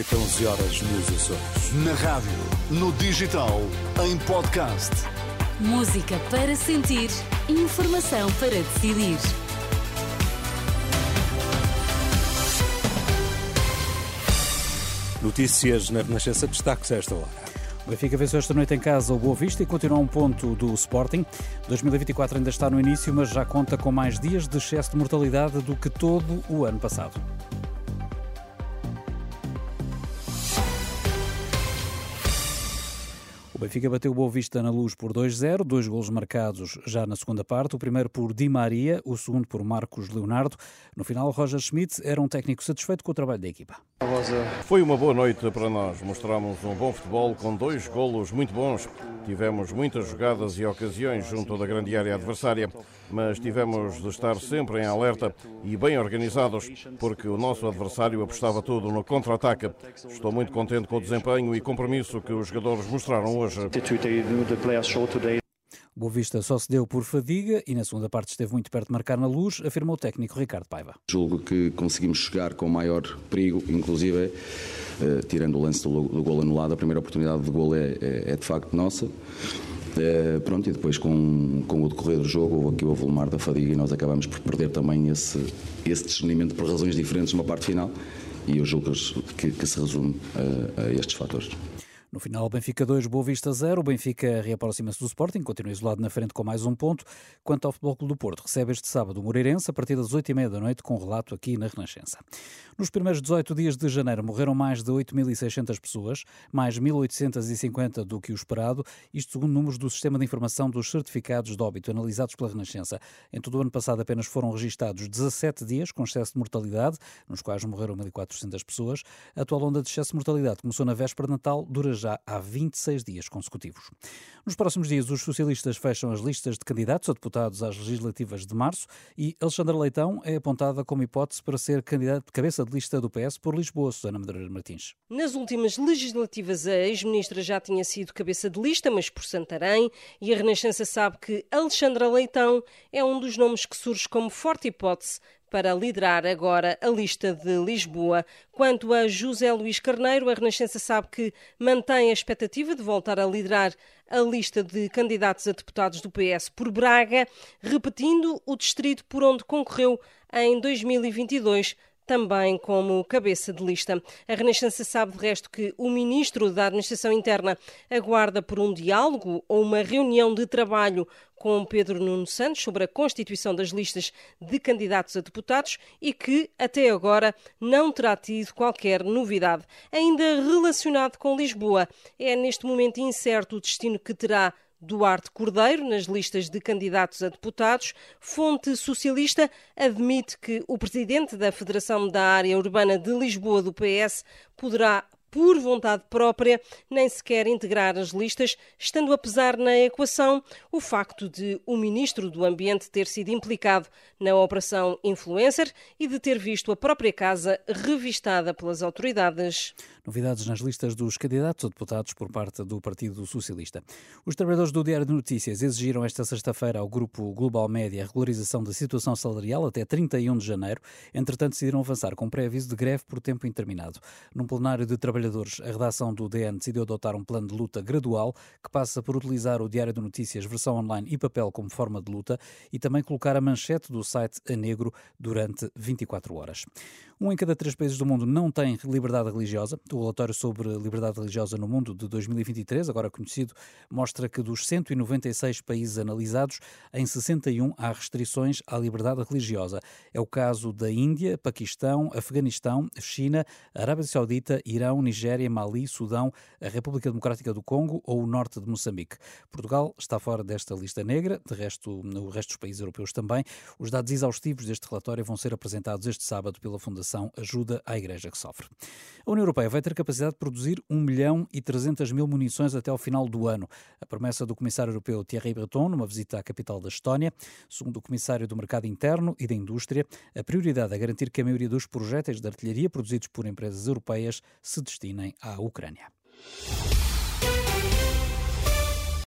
noite, 11 horas nos Açores. Na rádio, no digital, em podcast. Música para sentir, informação para decidir. Notícias na Renascença, destaques a esta hora. O Benfica venceu esta noite em casa o Boa Vista e continua a um ponto do Sporting. 2024 ainda está no início, mas já conta com mais dias de excesso de mortalidade do que todo o ano passado. Benfica bateu o Boa Vista na luz por 2-0, dois golos marcados já na segunda parte, o primeiro por Di Maria, o segundo por Marcos Leonardo. No final, Roger Schmidt era um técnico satisfeito com o trabalho da equipa. Foi uma boa noite para nós. Mostramos um bom futebol com dois golos muito bons. Tivemos muitas jogadas e ocasiões junto da grande área adversária, mas tivemos de estar sempre em alerta e bem organizados, porque o nosso adversário apostava tudo no contra-ataque. Estou muito contente com o desempenho e compromisso que os jogadores mostraram hoje. O Boa Vista só se deu por fadiga e na segunda parte esteve muito perto de marcar na luz, afirmou o técnico Ricardo Paiva. Julgo que conseguimos chegar com maior perigo, inclusive eh, tirando o lance do, gol anulado, a primeira oportunidade de gol é, é, é de facto nossa. Eh, pronto, e depois com, com o decorrer do jogo houve aqui o volumar da fadiga e nós acabamos por perder também esse, esse discernimento por razões diferentes numa parte final e eu julgo que, que se resume a, a estes fatores. No final, Benfica 2, Boa Vista 0. O Benfica reaproxima-se do Sporting, continua isolado na frente com mais um ponto. Quanto ao Futebol Clube do Porto, recebe este sábado o Moreirense a partir das 8h30 da noite, com relato aqui na Renascença. Nos primeiros 18 dias de janeiro morreram mais de 8.600 pessoas, mais 1.850 do que o esperado, isto segundo números do Sistema de Informação dos Certificados de Óbito analisados pela Renascença. Em todo o ano passado apenas foram registados 17 dias com excesso de mortalidade, nos quais morreram 1.400 pessoas. A atual onda de excesso de mortalidade começou na véspera de Natal, dura já há 26 dias consecutivos. Nos próximos dias, os socialistas fecham as listas de candidatos a deputados às legislativas de março e Alexandra Leitão é apontada como hipótese para ser candidata de cabeça de lista do PS por Lisboa, Susana Medeiros Martins. Nas últimas legislativas, a ex-ministra já tinha sido cabeça de lista, mas por Santarém, e a Renascença sabe que Alexandra Leitão é um dos nomes que surge como forte hipótese para liderar agora a lista de Lisboa. Quanto a José Luís Carneiro, a Renascença sabe que mantém a expectativa de voltar a liderar a lista de candidatos a deputados do PS por Braga, repetindo o distrito por onde concorreu em 2022 também como cabeça de lista. A Renascença sabe de resto que o ministro da Administração Interna aguarda por um diálogo ou uma reunião de trabalho com Pedro Nuno Santos sobre a constituição das listas de candidatos a deputados e que, até agora, não terá tido qualquer novidade. Ainda relacionado com Lisboa, é neste momento incerto o destino que terá Duarte Cordeiro nas listas de candidatos a deputados. Fonte socialista admite que o presidente da Federação da Área Urbana de Lisboa do PS poderá por vontade própria, nem sequer integrar as listas, estando a pesar na equação o facto de o ministro do Ambiente ter sido implicado na operação Influencer e de ter visto a própria casa revistada pelas autoridades. Novidades nas listas dos candidatos a deputados por parte do Partido Socialista. Os trabalhadores do Diário de Notícias exigiram esta sexta-feira ao grupo Global Média a regularização da situação salarial até 31 de janeiro. Entretanto, decidiram avançar com pré-aviso de greve por tempo interminado. Num plenário de a redação do DN decidiu adotar um plano de luta gradual que passa por utilizar o Diário de Notícias versão online e papel como forma de luta e também colocar a manchete do site a negro durante 24 horas. Um em cada três países do mundo não tem liberdade religiosa. O relatório sobre liberdade religiosa no mundo de 2023, agora conhecido, mostra que dos 196 países analisados, em 61 há restrições à liberdade religiosa. É o caso da Índia, Paquistão, Afeganistão, China, Arábia Saudita, Irão, Nigéria, Mali, Sudão, a República Democrática do Congo ou o norte de Moçambique. Portugal está fora desta lista negra, de resto, no resto dos países europeus também. Os dados exaustivos deste relatório vão ser apresentados este sábado pela Fundação Ajuda à Igreja que Sofre. A União Europeia vai ter capacidade de produzir 1 milhão e 300 mil munições até ao final do ano. A promessa do Comissário Europeu Thierry Breton, numa visita à capital da Estónia, segundo o Comissário do Mercado Interno e da Indústria, a prioridade é garantir que a maioria dos projéteis de artilharia produzidos por empresas europeias se destinem à Ucrânia.